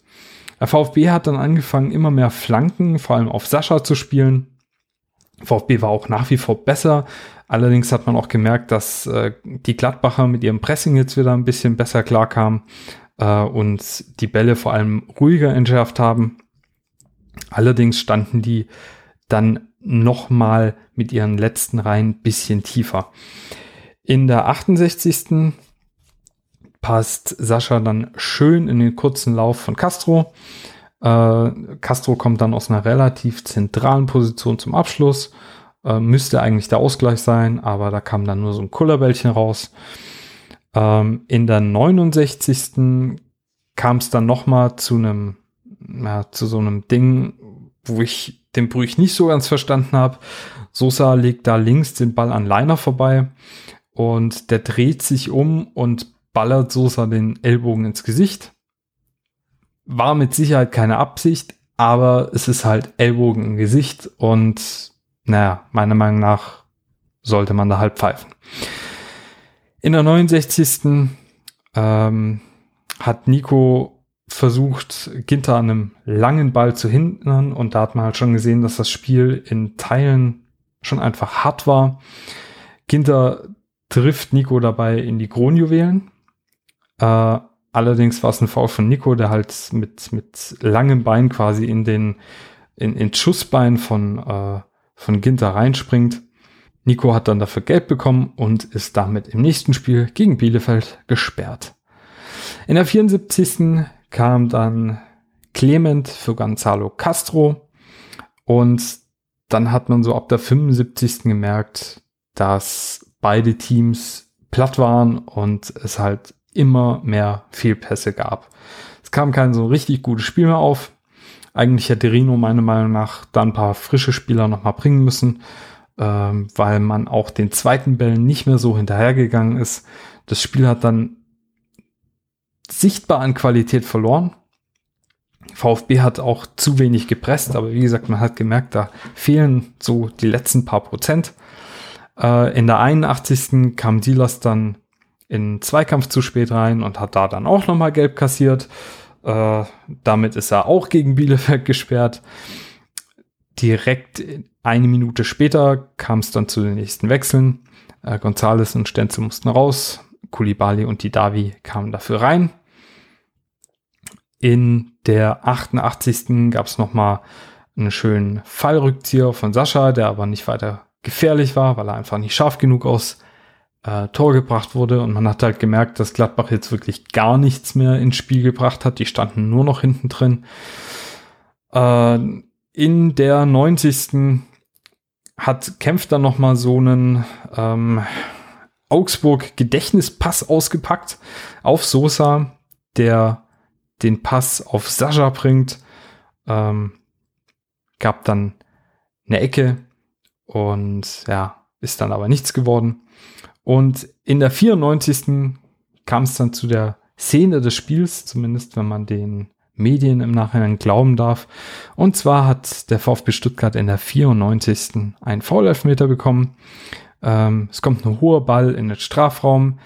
Der VfB hat dann angefangen, immer mehr Flanken, vor allem auf Sascha zu spielen. VfB war auch nach wie vor besser. Allerdings hat man auch gemerkt, dass äh, die Gladbacher mit ihrem Pressing jetzt wieder ein bisschen besser klarkamen äh, und die Bälle vor allem ruhiger entschärft haben. Allerdings standen die dann nochmal mit ihren letzten Reihen bisschen tiefer. In der 68. passt Sascha dann schön in den kurzen Lauf von Castro. Äh, Castro kommt dann aus einer relativ zentralen Position zum Abschluss. Äh, müsste eigentlich der Ausgleich sein, aber da kam dann nur so ein Kullerbällchen raus. Ähm, in der 69. kam es dann nochmal zu einem, ja, zu so einem Ding, wo ich den Brüch nicht so ganz verstanden habe. Sosa legt da links den Ball an Leiner vorbei und der dreht sich um und ballert Sosa den Ellbogen ins Gesicht. War mit Sicherheit keine Absicht, aber es ist halt Ellbogen im Gesicht und naja, meiner Meinung nach sollte man da halt pfeifen. In der 69. Ähm, hat Nico versucht, Ginter an einem langen Ball zu hindern und da hat man halt schon gesehen, dass das Spiel in Teilen schon einfach hart war. Ginter trifft Nico dabei in die Kronjuwelen. Äh, allerdings war es ein Foul von Nico, der halt mit, mit langem Bein quasi in den in, in Schussbein von, äh, von Ginter reinspringt. Nico hat dann dafür Geld bekommen und ist damit im nächsten Spiel gegen Bielefeld gesperrt. In der 74 kam dann Clement für Gonzalo Castro und dann hat man so ab der 75. gemerkt, dass beide Teams platt waren und es halt immer mehr Fehlpässe gab. Es kam kein so richtig gutes Spiel mehr auf. Eigentlich hätte Rino meiner Meinung nach da ein paar frische Spieler nochmal bringen müssen, ähm, weil man auch den zweiten Bällen nicht mehr so hinterhergegangen ist. Das Spiel hat dann sichtbar an Qualität verloren. VfB hat auch zu wenig gepresst, aber wie gesagt, man hat gemerkt, da fehlen so die letzten paar Prozent. Äh, in der 81. kam Silas dann in Zweikampf zu spät rein und hat da dann auch nochmal gelb kassiert. Äh, damit ist er auch gegen Bielefeld gesperrt. Direkt eine Minute später kam es dann zu den nächsten Wechseln. Äh, Gonzales und Stenzel mussten raus. Kulibali und die Davi kamen dafür rein. In der 88. gab es nochmal einen schönen Fallrückzieher von Sascha, der aber nicht weiter gefährlich war, weil er einfach nicht scharf genug aus äh, Tor gebracht wurde. Und man hat halt gemerkt, dass Gladbach jetzt wirklich gar nichts mehr ins Spiel gebracht hat. Die standen nur noch hinten drin. Äh, in der 90. hat Kempf dann nochmal so einen ähm, Augsburg Gedächtnispass ausgepackt auf Sosa, der den Pass auf Sascha bringt. Ähm, gab dann eine Ecke und ja, ist dann aber nichts geworden. Und in der 94. kam es dann zu der Szene des Spiels, zumindest wenn man den Medien im Nachhinein glauben darf. Und zwar hat der VfB Stuttgart in der 94. einen Foul-Elfmeter bekommen. Ähm, es kommt ein hoher Ball in den Strafraum.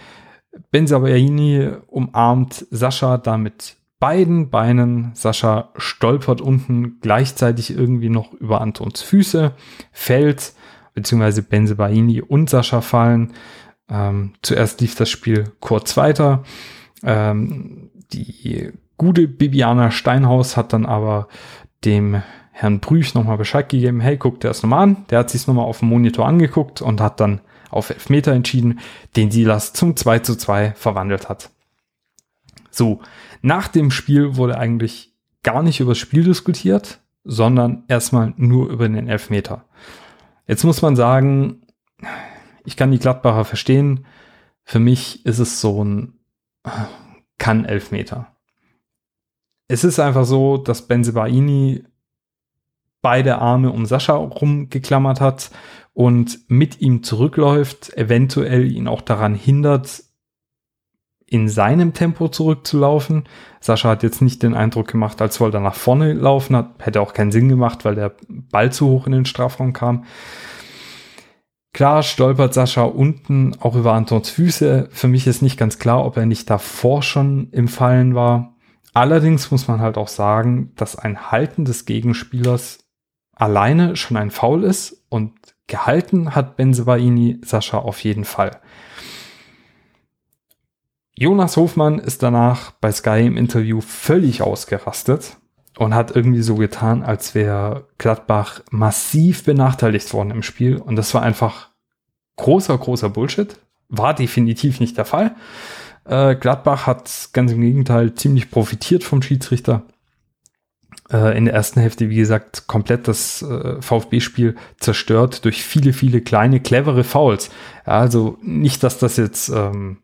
Benzabaini umarmt Sascha damit beiden Beinen. Sascha stolpert unten gleichzeitig irgendwie noch über Antons Füße, fällt, beziehungsweise Benzebaini und Sascha fallen. Ähm, zuerst lief das Spiel kurz weiter. Ähm, die gute Bibiana Steinhaus hat dann aber dem Herrn Brüch nochmal Bescheid gegeben, hey, guck der ist nochmal an. Der hat sich nochmal auf dem Monitor angeguckt und hat dann auf Elfmeter entschieden, den Silas zum 2 zu 2 verwandelt hat. So, nach dem Spiel wurde eigentlich gar nicht über das Spiel diskutiert, sondern erstmal nur über den Elfmeter. Jetzt muss man sagen, ich kann die Gladbacher verstehen. Für mich ist es so ein kann-Elfmeter. Es ist einfach so, dass Benzebaini beide Arme um Sascha rumgeklammert hat und mit ihm zurückläuft, eventuell ihn auch daran hindert, in seinem Tempo zurückzulaufen. Sascha hat jetzt nicht den Eindruck gemacht, als wollte er nach vorne laufen, hat, hätte auch keinen Sinn gemacht, weil der Ball zu hoch in den Strafraum kam. Klar stolpert Sascha unten auch über Antons Füße. Für mich ist nicht ganz klar, ob er nicht davor schon im Fallen war. Allerdings muss man halt auch sagen, dass ein Halten des Gegenspielers alleine schon ein Foul ist und gehalten hat Benzebaini Sascha auf jeden Fall. Jonas Hofmann ist danach bei Sky im Interview völlig ausgerastet und hat irgendwie so getan, als wäre Gladbach massiv benachteiligt worden im Spiel. Und das war einfach großer, großer Bullshit. War definitiv nicht der Fall. Äh, Gladbach hat ganz im Gegenteil ziemlich profitiert vom Schiedsrichter. Äh, in der ersten Hälfte, wie gesagt, komplett das äh, VfB-Spiel zerstört durch viele, viele kleine, clevere Fouls. Also nicht, dass das jetzt ähm,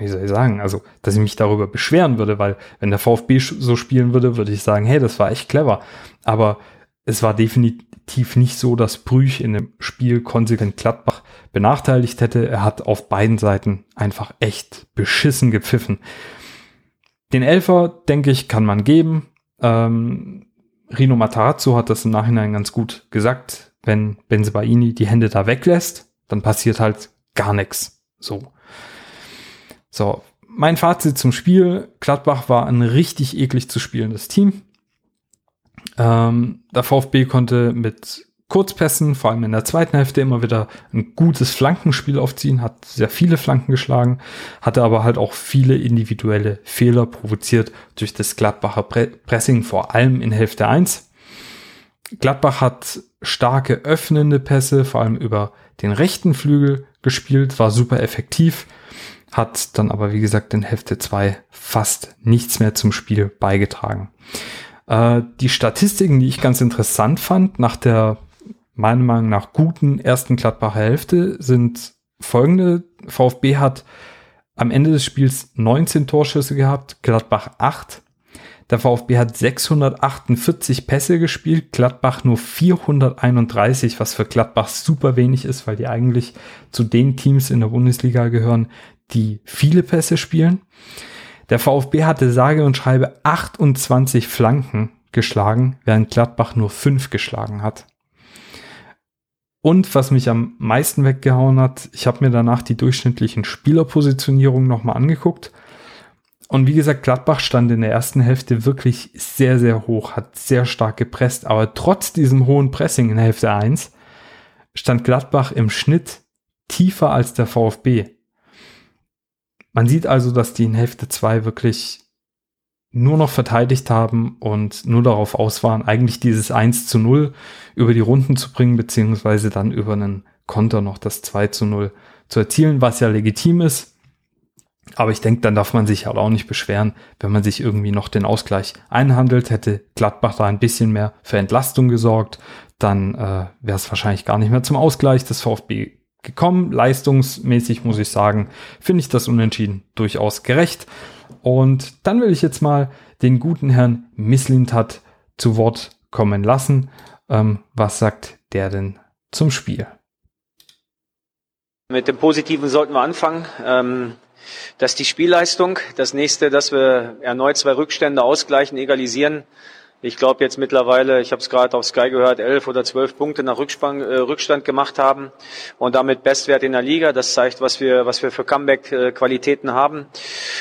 wie soll ich sagen, also, dass ich mich darüber beschweren würde, weil wenn der VfB so spielen würde, würde ich sagen, hey, das war echt clever. Aber es war definitiv nicht so, dass Brüch in dem Spiel konsequent Gladbach benachteiligt hätte. Er hat auf beiden Seiten einfach echt beschissen gepfiffen. Den Elfer, denke ich, kann man geben. Ähm, Rino Matarazzo hat das im Nachhinein ganz gut gesagt. Wenn Benzebaini die Hände da weglässt, dann passiert halt gar nichts. So. So, mein Fazit zum Spiel. Gladbach war ein richtig eklig zu spielendes Team. Ähm, der VfB konnte mit Kurzpässen, vor allem in der zweiten Hälfte, immer wieder ein gutes Flankenspiel aufziehen, hat sehr viele Flanken geschlagen, hatte aber halt auch viele individuelle Fehler provoziert durch das Gladbacher Pressing, vor allem in Hälfte 1. Gladbach hat starke öffnende Pässe, vor allem über den rechten Flügel gespielt, war super effektiv hat dann aber, wie gesagt, in Hälfte 2 fast nichts mehr zum Spiel beigetragen. Äh, die Statistiken, die ich ganz interessant fand, nach der meiner Meinung nach guten ersten Gladbacher Hälfte, sind folgende. VfB hat am Ende des Spiels 19 Torschüsse gehabt, Gladbach 8. Der VfB hat 648 Pässe gespielt, Gladbach nur 431, was für Gladbach super wenig ist, weil die eigentlich zu den Teams in der Bundesliga gehören, die viele Pässe spielen. Der VfB hatte sage und schreibe 28 Flanken geschlagen, während Gladbach nur 5 geschlagen hat. Und was mich am meisten weggehauen hat, ich habe mir danach die durchschnittlichen Spielerpositionierungen nochmal angeguckt. Und wie gesagt, Gladbach stand in der ersten Hälfte wirklich sehr, sehr hoch, hat sehr stark gepresst. Aber trotz diesem hohen Pressing in Hälfte 1 stand Gladbach im Schnitt tiefer als der VfB. Man sieht also, dass die in Hälfte 2 wirklich nur noch verteidigt haben und nur darauf aus waren, eigentlich dieses 1 zu 0 über die Runden zu bringen, beziehungsweise dann über einen Konter noch das 2 zu 0 zu erzielen, was ja legitim ist. Aber ich denke, dann darf man sich halt auch nicht beschweren, wenn man sich irgendwie noch den Ausgleich einhandelt. Hätte Gladbach da ein bisschen mehr für Entlastung gesorgt, dann äh, wäre es wahrscheinlich gar nicht mehr zum Ausgleich des VfB gekommen. Leistungsmäßig muss ich sagen, finde ich das Unentschieden durchaus gerecht. Und dann will ich jetzt mal den guten Herrn Misslintat zu Wort kommen lassen. Ähm, was sagt der denn zum Spiel? Mit dem Positiven sollten wir anfangen. Ähm, das ist die Spielleistung. Das nächste, dass wir erneut zwei Rückstände ausgleichen, egalisieren, ich glaube jetzt mittlerweile, ich habe es gerade auf Sky gehört, elf oder zwölf Punkte nach Rückspann, äh, Rückstand gemacht haben und damit Bestwert in der Liga. Das zeigt, was wir, was wir für Comeback-Qualitäten haben.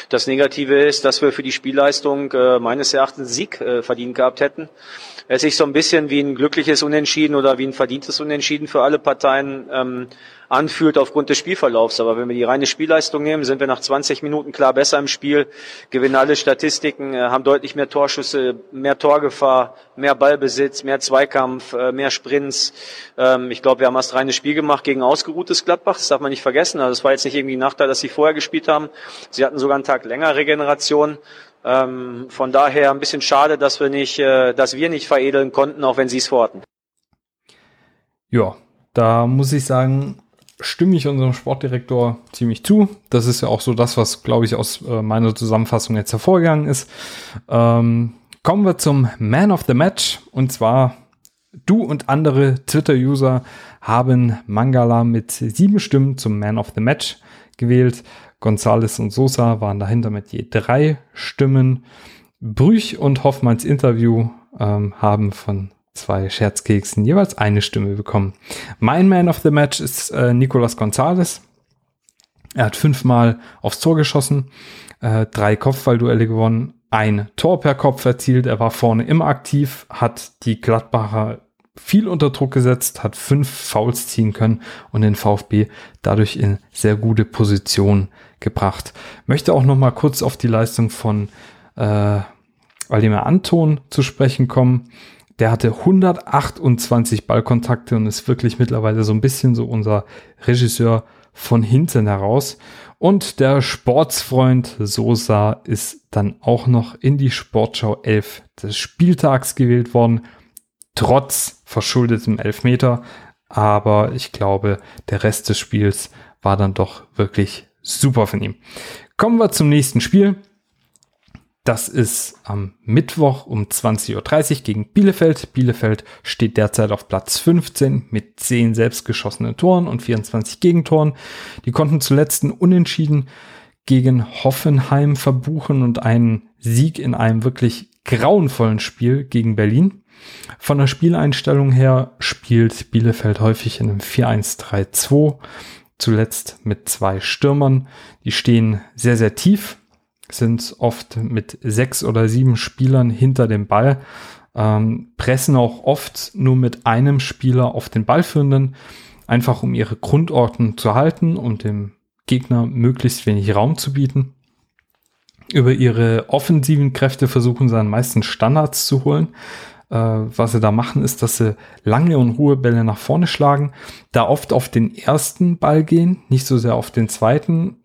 Das Negative ist, dass wir für die Spielleistung äh, meines Erachtens Sieg äh, verdient gehabt hätten es sich so ein bisschen wie ein glückliches Unentschieden oder wie ein verdientes Unentschieden für alle Parteien ähm, anfühlt aufgrund des Spielverlaufs. Aber wenn wir die reine Spielleistung nehmen, sind wir nach 20 Minuten klar besser im Spiel, gewinnen alle Statistiken, äh, haben deutlich mehr Torschüsse, mehr Torgefahr, mehr Ballbesitz, mehr Zweikampf, äh, mehr Sprints. Ähm, ich glaube, wir haben erst reines Spiel gemacht gegen ausgeruhtes Gladbach. Das darf man nicht vergessen. Also es war jetzt nicht irgendwie ein Nachteil, dass sie vorher gespielt haben. Sie hatten sogar einen Tag länger Regeneration. Ähm, von daher ein bisschen schade, dass wir nicht, äh, dass wir nicht veredeln konnten, auch wenn sie es vorhatten. Ja, da muss ich sagen, stimme ich unserem Sportdirektor ziemlich zu. Das ist ja auch so das, was, glaube ich, aus äh, meiner Zusammenfassung jetzt hervorgegangen ist. Ähm, kommen wir zum Man of the Match. Und zwar du und andere Twitter-User haben Mangala mit sieben Stimmen zum Man of the Match gewählt. Gonzales und Sosa waren dahinter mit je drei Stimmen. Brüch und Hoffmanns Interview ähm, haben von zwei Scherzkeksen jeweils eine Stimme bekommen. Mein Man of the Match ist äh, Nicolas Gonzalez. Er hat fünfmal aufs Tor geschossen, äh, drei Kopfballduelle gewonnen, ein Tor per Kopf erzielt. Er war vorne immer aktiv, hat die Gladbacher viel unter Druck gesetzt, hat fünf Fouls ziehen können und den VfB dadurch in sehr gute Position gebracht. Möchte auch noch mal kurz auf die Leistung von äh, Waldemar Anton zu sprechen kommen. Der hatte 128 Ballkontakte und ist wirklich mittlerweile so ein bisschen so unser Regisseur von hinten heraus. Und der Sportsfreund Sosa ist dann auch noch in die Sportschau 11 des Spieltags gewählt worden trotz verschuldetem Elfmeter. Aber ich glaube, der Rest des Spiels war dann doch wirklich super von ihm. Kommen wir zum nächsten Spiel. Das ist am Mittwoch um 20.30 Uhr gegen Bielefeld. Bielefeld steht derzeit auf Platz 15 mit 10 selbstgeschossenen Toren und 24 Gegentoren. Die konnten zuletzt Unentschieden gegen Hoffenheim verbuchen und einen Sieg in einem wirklich grauenvollen Spiel gegen Berlin. Von der Spieleinstellung her spielt Bielefeld häufig in einem 4-1-3-2, zuletzt mit zwei Stürmern. Die stehen sehr, sehr tief, sind oft mit sechs oder sieben Spielern hinter dem Ball, ähm, pressen auch oft nur mit einem Spieler auf den Ballführenden, einfach um ihre Grundordnung zu halten und dem Gegner möglichst wenig Raum zu bieten. Über ihre offensiven Kräfte versuchen sie dann meistens Standards zu holen. Äh, was sie da machen, ist, dass sie lange und hohe Bälle nach vorne schlagen, da oft auf den ersten Ball gehen, nicht so sehr auf den zweiten.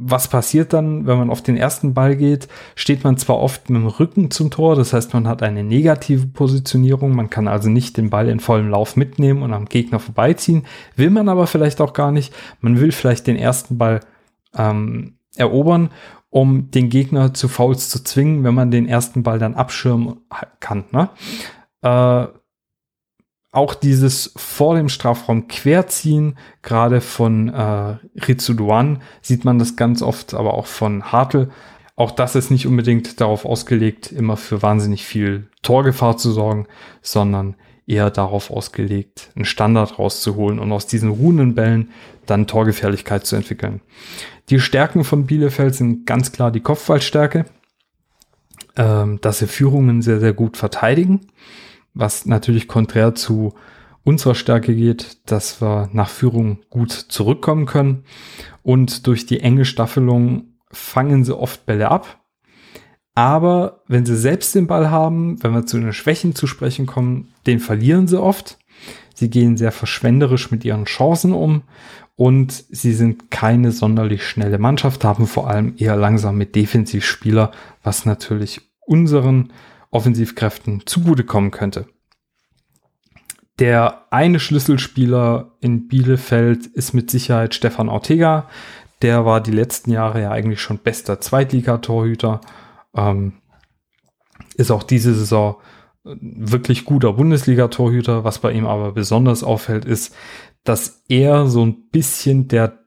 Was passiert dann, wenn man auf den ersten Ball geht? Steht man zwar oft mit dem Rücken zum Tor, das heißt, man hat eine negative Positionierung, man kann also nicht den Ball in vollem Lauf mitnehmen und am Gegner vorbeiziehen, will man aber vielleicht auch gar nicht. Man will vielleicht den ersten Ball ähm, erobern um den Gegner zu Fouls zu zwingen, wenn man den ersten Ball dann abschirmen kann. Ne? Äh, auch dieses vor dem Strafraum querziehen, gerade von äh, Rizuduan sieht man das ganz oft, aber auch von Hartl. Auch das ist nicht unbedingt darauf ausgelegt, immer für wahnsinnig viel Torgefahr zu sorgen, sondern eher darauf ausgelegt, einen Standard rauszuholen und aus diesen ruhenden Bällen dann Torgefährlichkeit zu entwickeln. Die Stärken von Bielefeld sind ganz klar die Kopfballstärke, ähm, dass sie Führungen sehr, sehr gut verteidigen, was natürlich konträr zu unserer Stärke geht, dass wir nach Führung gut zurückkommen können und durch die enge Staffelung fangen sie oft Bälle ab. Aber wenn sie selbst den Ball haben, wenn wir zu den Schwächen zu sprechen kommen, den verlieren sie oft. Sie gehen sehr verschwenderisch mit ihren Chancen um und sie sind keine sonderlich schnelle Mannschaft, haben vor allem eher langsame Defensivspieler, was natürlich unseren Offensivkräften zugutekommen könnte. Der eine Schlüsselspieler in Bielefeld ist mit Sicherheit Stefan Ortega. Der war die letzten Jahre ja eigentlich schon bester Zweitligatorhüter. Ähm, ist auch diese Saison wirklich guter Bundesliga-Torhüter. Was bei ihm aber besonders auffällt, ist, dass er so ein bisschen der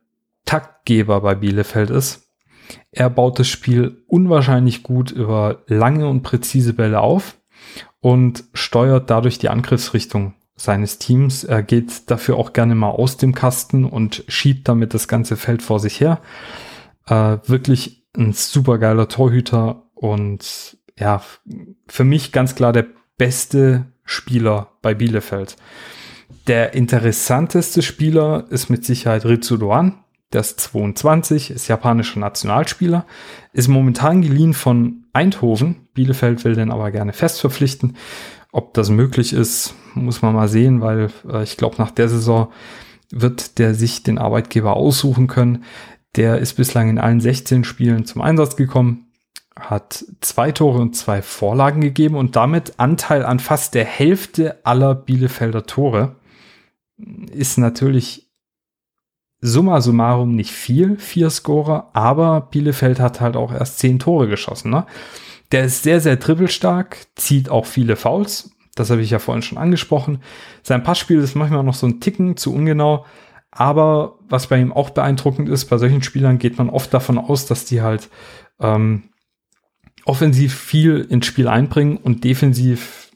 Taktgeber bei Bielefeld ist. Er baut das Spiel unwahrscheinlich gut über lange und präzise Bälle auf und steuert dadurch die Angriffsrichtung seines Teams. Er geht dafür auch gerne mal aus dem Kasten und schiebt damit das ganze Feld vor sich her. Äh, wirklich ein super geiler Torhüter und ja, für mich ganz klar der beste Spieler bei Bielefeld. Der interessanteste Spieler ist mit Sicherheit Ritsu Doan. Der ist 22, ist japanischer Nationalspieler, ist momentan geliehen von Eindhoven. Bielefeld will den aber gerne fest verpflichten. Ob das möglich ist, muss man mal sehen, weil äh, ich glaube, nach der Saison wird der sich den Arbeitgeber aussuchen können. Der ist bislang in allen 16 Spielen zum Einsatz gekommen, hat zwei Tore und zwei Vorlagen gegeben und damit Anteil an fast der Hälfte aller Bielefelder Tore. Ist natürlich summa summarum nicht viel, vier Scorer, aber Bielefeld hat halt auch erst zehn Tore geschossen. Ne? Der ist sehr, sehr dribbelstark, zieht auch viele Fouls. Das habe ich ja vorhin schon angesprochen. Sein Passspiel ist manchmal noch so ein Ticken zu ungenau. Aber was bei ihm auch beeindruckend ist, bei solchen Spielern geht man oft davon aus, dass die halt ähm, offensiv viel ins Spiel einbringen und defensiv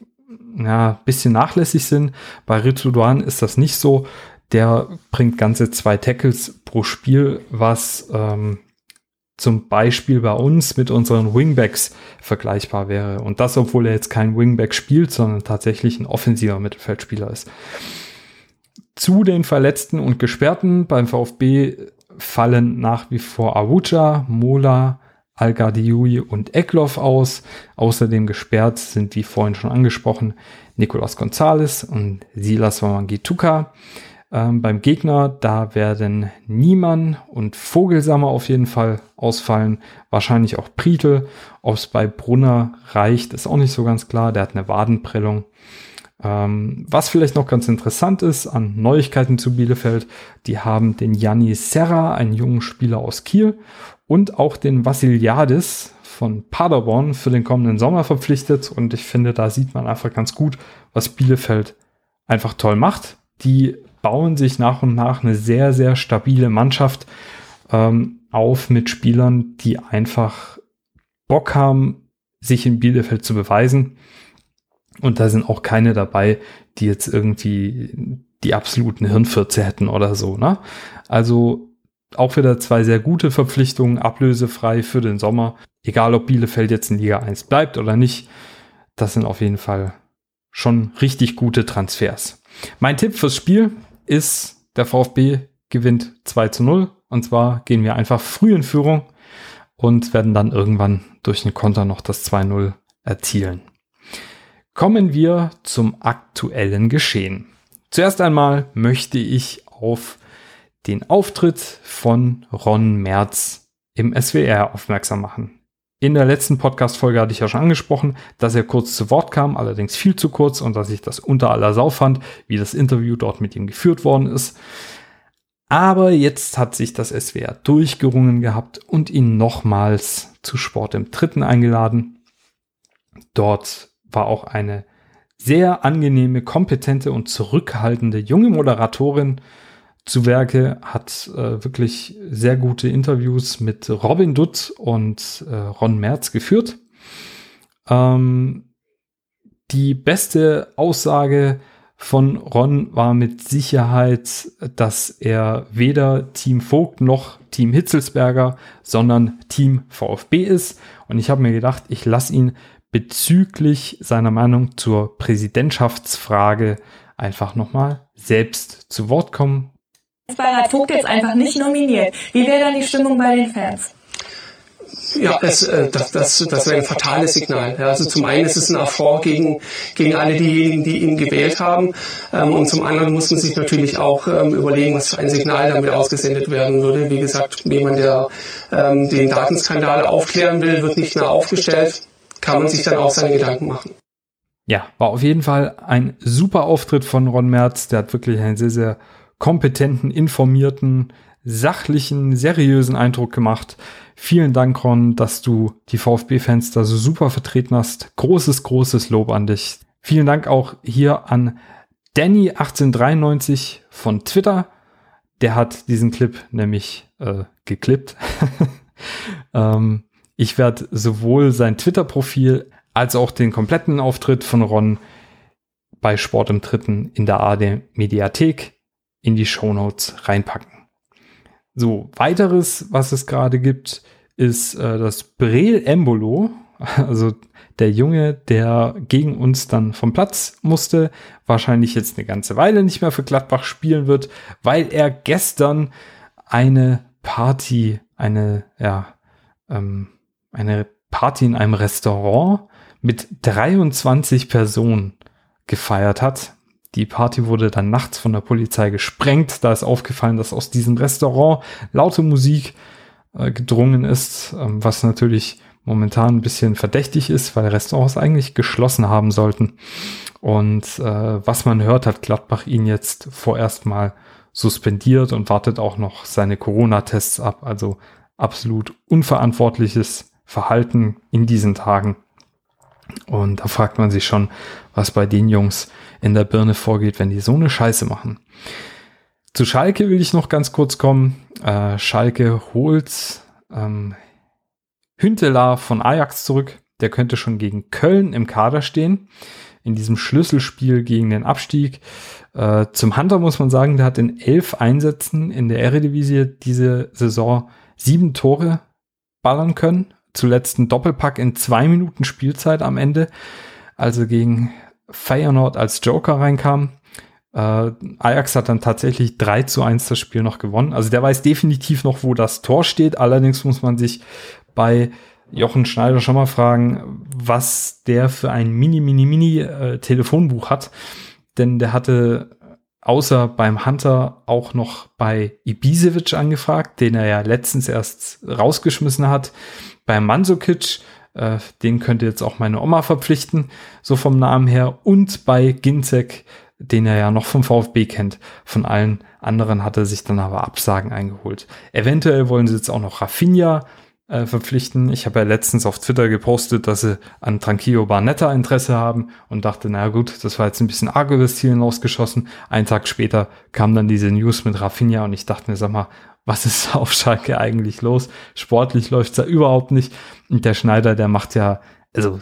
ja, bisschen nachlässig sind. Bei Ritsu Duan ist das nicht so. Der bringt ganze zwei Tackles pro Spiel, was ähm, zum Beispiel bei uns mit unseren Wingbacks vergleichbar wäre. Und das, obwohl er jetzt kein Wingback spielt, sondern tatsächlich ein offensiver Mittelfeldspieler ist. Zu den Verletzten und Gesperrten beim VfB fallen nach wie vor Awucha, Mola, al und Eckloff aus. Außerdem gesperrt sind, wie vorhin schon angesprochen, Nicolas Gonzalez und Silas Wamangituka. Ähm, beim Gegner, da werden Niemann und Vogelsammer auf jeden Fall ausfallen. Wahrscheinlich auch Pritel. Ob es bei Brunner reicht, ist auch nicht so ganz klar. Der hat eine Wadenprellung. Ähm, was vielleicht noch ganz interessant ist an Neuigkeiten zu Bielefeld, die haben den Janni Serra, einen jungen Spieler aus Kiel, und auch den Vassiliadis von Paderborn für den kommenden Sommer verpflichtet. Und ich finde, da sieht man einfach ganz gut, was Bielefeld einfach toll macht. Die bauen sich nach und nach eine sehr, sehr stabile Mannschaft ähm, auf mit Spielern, die einfach Bock haben, sich in Bielefeld zu beweisen. Und da sind auch keine dabei, die jetzt irgendwie die absoluten Hirnfürze hätten oder so. Ne? Also auch wieder zwei sehr gute Verpflichtungen, ablösefrei für den Sommer. Egal, ob Bielefeld jetzt in Liga 1 bleibt oder nicht. Das sind auf jeden Fall schon richtig gute Transfers. Mein Tipp fürs Spiel, ist, der VfB gewinnt 2 zu 0. Und zwar gehen wir einfach früh in Führung und werden dann irgendwann durch einen Konter noch das 2-0 erzielen. Kommen wir zum aktuellen Geschehen. Zuerst einmal möchte ich auf den Auftritt von Ron Merz im SWR aufmerksam machen. In der letzten Podcast-Folge hatte ich ja schon angesprochen, dass er kurz zu Wort kam, allerdings viel zu kurz und dass ich das unter aller Sau fand, wie das Interview dort mit ihm geführt worden ist. Aber jetzt hat sich das SWR durchgerungen gehabt und ihn nochmals zu Sport im Dritten eingeladen. Dort war auch eine sehr angenehme, kompetente und zurückhaltende junge Moderatorin, zu Werke, hat äh, wirklich sehr gute Interviews mit Robin Dutt und äh, Ron Merz geführt. Ähm, die beste Aussage von Ron war mit Sicherheit, dass er weder Team Vogt noch Team Hitzelsberger, sondern Team VfB ist. Und ich habe mir gedacht, ich lasse ihn bezüglich seiner Meinung zur Präsidentschaftsfrage einfach nochmal selbst zu Wort kommen Fußball hat Vogt jetzt einfach nicht nominiert. Wie wäre dann die Stimmung bei den Fans? Ja, es, äh, das, das, das wäre ein fatales Signal. Ja, also zum einen ist es ein Affront gegen, gegen alle diejenigen, die ihn gewählt haben. Ähm, und zum anderen muss man sich natürlich auch ähm, überlegen, was für ein Signal damit ausgesendet werden würde. Wie gesagt, jemand, der ähm, den Datenskandal aufklären will, wird nicht mehr aufgestellt. Kann man sich dann auch seine Gedanken machen. Ja, war auf jeden Fall ein super Auftritt von Ron Merz. Der hat wirklich ein sehr, sehr kompetenten, informierten, sachlichen, seriösen Eindruck gemacht. Vielen Dank, Ron, dass du die VfB-Fans da so super vertreten hast. Großes, großes Lob an dich. Vielen Dank auch hier an Danny1893 von Twitter. Der hat diesen Clip nämlich äh, geklippt. ähm, ich werde sowohl sein Twitter-Profil als auch den kompletten Auftritt von Ron bei Sport im Dritten in der AD Mediathek in die Shownotes reinpacken. So, weiteres, was es gerade gibt, ist äh, das Breel Embolo, also der Junge, der gegen uns dann vom Platz musste, wahrscheinlich jetzt eine ganze Weile nicht mehr für Gladbach spielen wird, weil er gestern eine Party, eine, ja, ähm, eine Party in einem Restaurant mit 23 Personen gefeiert hat. Die Party wurde dann nachts von der Polizei gesprengt. Da ist aufgefallen, dass aus diesem Restaurant laute Musik äh, gedrungen ist, ähm, was natürlich momentan ein bisschen verdächtig ist, weil Restaurants eigentlich geschlossen haben sollten. Und äh, was man hört, hat Gladbach ihn jetzt vorerst mal suspendiert und wartet auch noch seine Corona-Tests ab. Also absolut unverantwortliches Verhalten in diesen Tagen. Und da fragt man sich schon, was bei den Jungs in der Birne vorgeht, wenn die so eine Scheiße machen. Zu Schalke will ich noch ganz kurz kommen. Äh, Schalke holt ähm, Hünteler von Ajax zurück. Der könnte schon gegen Köln im Kader stehen. In diesem Schlüsselspiel gegen den Abstieg. Äh, zum Hunter muss man sagen, der hat in elf Einsätzen in der Eredivisie diese Saison sieben Tore ballern können. Zuletzt ein Doppelpack in zwei Minuten Spielzeit am Ende, also gegen Feyenoord als Joker reinkam. Äh, Ajax hat dann tatsächlich 3 zu 1 das Spiel noch gewonnen. Also der weiß definitiv noch, wo das Tor steht. Allerdings muss man sich bei Jochen Schneider schon mal fragen, was der für ein mini, mini, mini äh, Telefonbuch hat. Denn der hatte außer beim Hunter auch noch bei Ibisevic angefragt, den er ja letztens erst rausgeschmissen hat. Beim Mansukic, äh, den könnte jetzt auch meine Oma verpflichten, so vom Namen her. Und bei Ginzek, den er ja noch vom VfB kennt. Von allen anderen hat er sich dann aber Absagen eingeholt. Eventuell wollen sie jetzt auch noch Rafinha äh, verpflichten. Ich habe ja letztens auf Twitter gepostet, dass sie an Tranquillo Barnetta Interesse haben und dachte, na gut, das war jetzt ein bisschen arg übers Ziel hinausgeschossen. Einen Tag später kam dann diese News mit Rafinha und ich dachte mir, sag mal, was ist auf Schalke eigentlich los? Sportlich läuft's da überhaupt nicht. Und der Schneider, der macht ja, also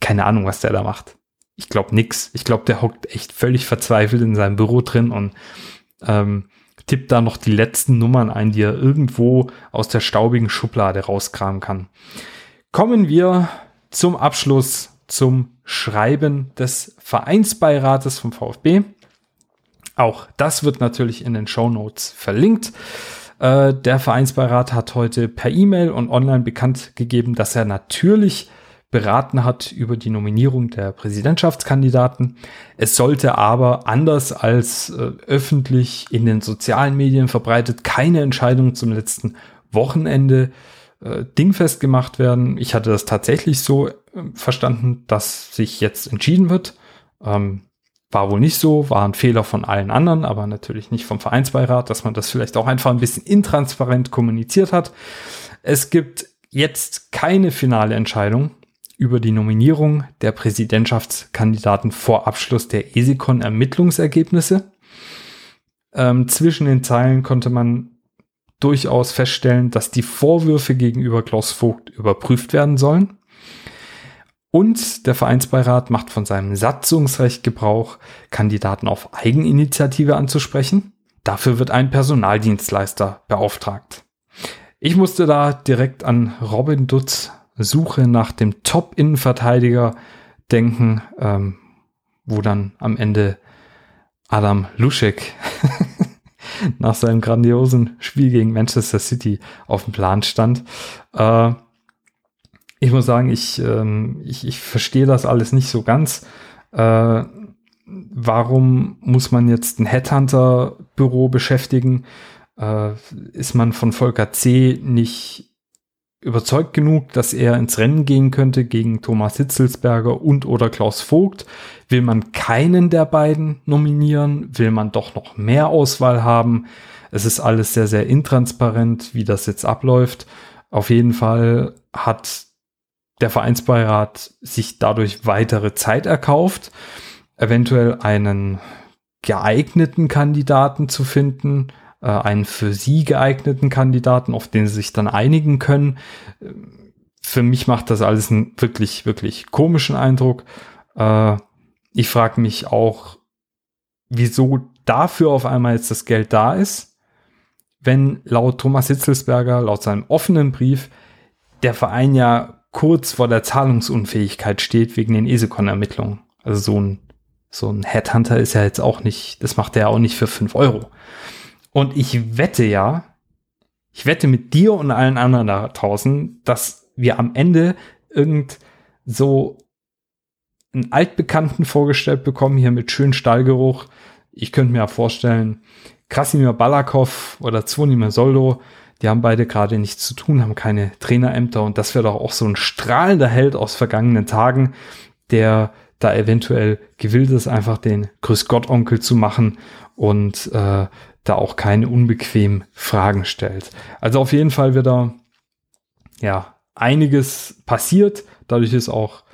keine Ahnung, was der da macht. Ich glaube nix. Ich glaube, der hockt echt völlig verzweifelt in seinem Büro drin und ähm, tippt da noch die letzten Nummern ein, die er irgendwo aus der staubigen Schublade rauskramen kann. Kommen wir zum Abschluss zum Schreiben des Vereinsbeirates vom VfB. Auch das wird natürlich in den Show Notes verlinkt. Äh, der Vereinsbeirat hat heute per E-Mail und online bekannt gegeben, dass er natürlich beraten hat über die Nominierung der Präsidentschaftskandidaten. Es sollte aber anders als äh, öffentlich in den sozialen Medien verbreitet keine Entscheidung zum letzten Wochenende äh, dingfest gemacht werden. Ich hatte das tatsächlich so äh, verstanden, dass sich jetzt entschieden wird. Ähm, war wohl nicht so, war ein Fehler von allen anderen, aber natürlich nicht vom Vereinsbeirat, dass man das vielleicht auch einfach ein bisschen intransparent kommuniziert hat. Es gibt jetzt keine finale Entscheidung über die Nominierung der Präsidentschaftskandidaten vor Abschluss der ESICON-Ermittlungsergebnisse. Ähm, zwischen den Zeilen konnte man durchaus feststellen, dass die Vorwürfe gegenüber Klaus Vogt überprüft werden sollen. Und der Vereinsbeirat macht von seinem Satzungsrecht Gebrauch, Kandidaten auf Eigeninitiative anzusprechen. Dafür wird ein Personaldienstleister beauftragt. Ich musste da direkt an Robin Dutz Suche nach dem Top-Innenverteidiger denken, ähm, wo dann am Ende Adam Luschek nach seinem grandiosen Spiel gegen Manchester City auf dem Plan stand. Äh, ich muss sagen, ich, ähm, ich, ich verstehe das alles nicht so ganz. Äh, warum muss man jetzt ein Headhunter-Büro beschäftigen? Äh, ist man von Volker C. nicht überzeugt genug, dass er ins Rennen gehen könnte gegen Thomas Hitzelsberger und oder Klaus Vogt? Will man keinen der beiden nominieren? Will man doch noch mehr Auswahl haben? Es ist alles sehr, sehr intransparent, wie das jetzt abläuft. Auf jeden Fall hat der Vereinsbeirat sich dadurch weitere Zeit erkauft, eventuell einen geeigneten Kandidaten zu finden, äh, einen für sie geeigneten Kandidaten, auf den sie sich dann einigen können. für mich macht das alles einen wirklich, wirklich komischen Eindruck. Äh, ich frage mich auch, wieso dafür auf einmal jetzt das Geld da ist, wenn laut Thomas Hitzelsberger, laut seinem offenen Brief, der Verein ja kurz vor der Zahlungsunfähigkeit steht wegen den ESECON-Ermittlungen. Also so ein, so ein Headhunter ist ja jetzt auch nicht, das macht er ja auch nicht für fünf Euro. Und ich wette ja, ich wette mit dir und allen anderen da draußen, dass wir am Ende irgend so einen Altbekannten vorgestellt bekommen, hier mit schönem Stallgeruch. Ich könnte mir ja vorstellen, Krasimir Balakov oder Zvonimir Soldo, die haben beide gerade nichts zu tun, haben keine Trainerämter und das wäre doch auch so ein strahlender Held aus vergangenen Tagen, der da eventuell gewillt ist, einfach den Grüß Gott Onkel zu machen und äh, da auch keine unbequemen Fragen stellt. Also auf jeden Fall wird da ja einiges passiert. Dadurch ist auch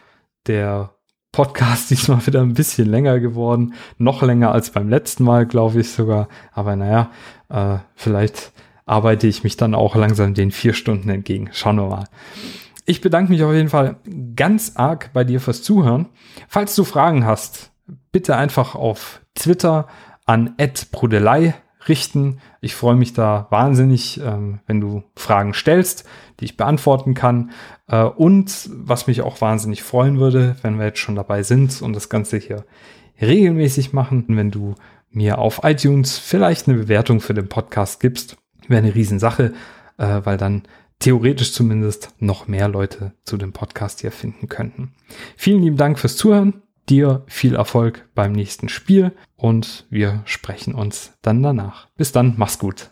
der Podcast diesmal wieder ein bisschen länger geworden. Noch länger als beim letzten Mal, glaube ich sogar. Aber naja, äh, vielleicht arbeite ich mich dann auch langsam den vier Stunden entgegen. Schauen wir mal. Ich bedanke mich auf jeden Fall ganz arg bei dir fürs Zuhören. Falls du Fragen hast, bitte einfach auf Twitter an @brudelei richten. Ich freue mich da wahnsinnig, ähm, wenn du Fragen stellst, die ich beantworten kann. Äh, und was mich auch wahnsinnig freuen würde, wenn wir jetzt schon dabei sind und das Ganze hier regelmäßig machen, wenn du mir auf iTunes vielleicht eine Bewertung für den Podcast gibst, wäre eine Riesensache, äh, weil dann theoretisch zumindest noch mehr Leute zu dem Podcast hier finden könnten. Vielen lieben Dank fürs Zuhören. Dir viel Erfolg beim nächsten Spiel und wir sprechen uns dann danach. Bis dann, mach's gut.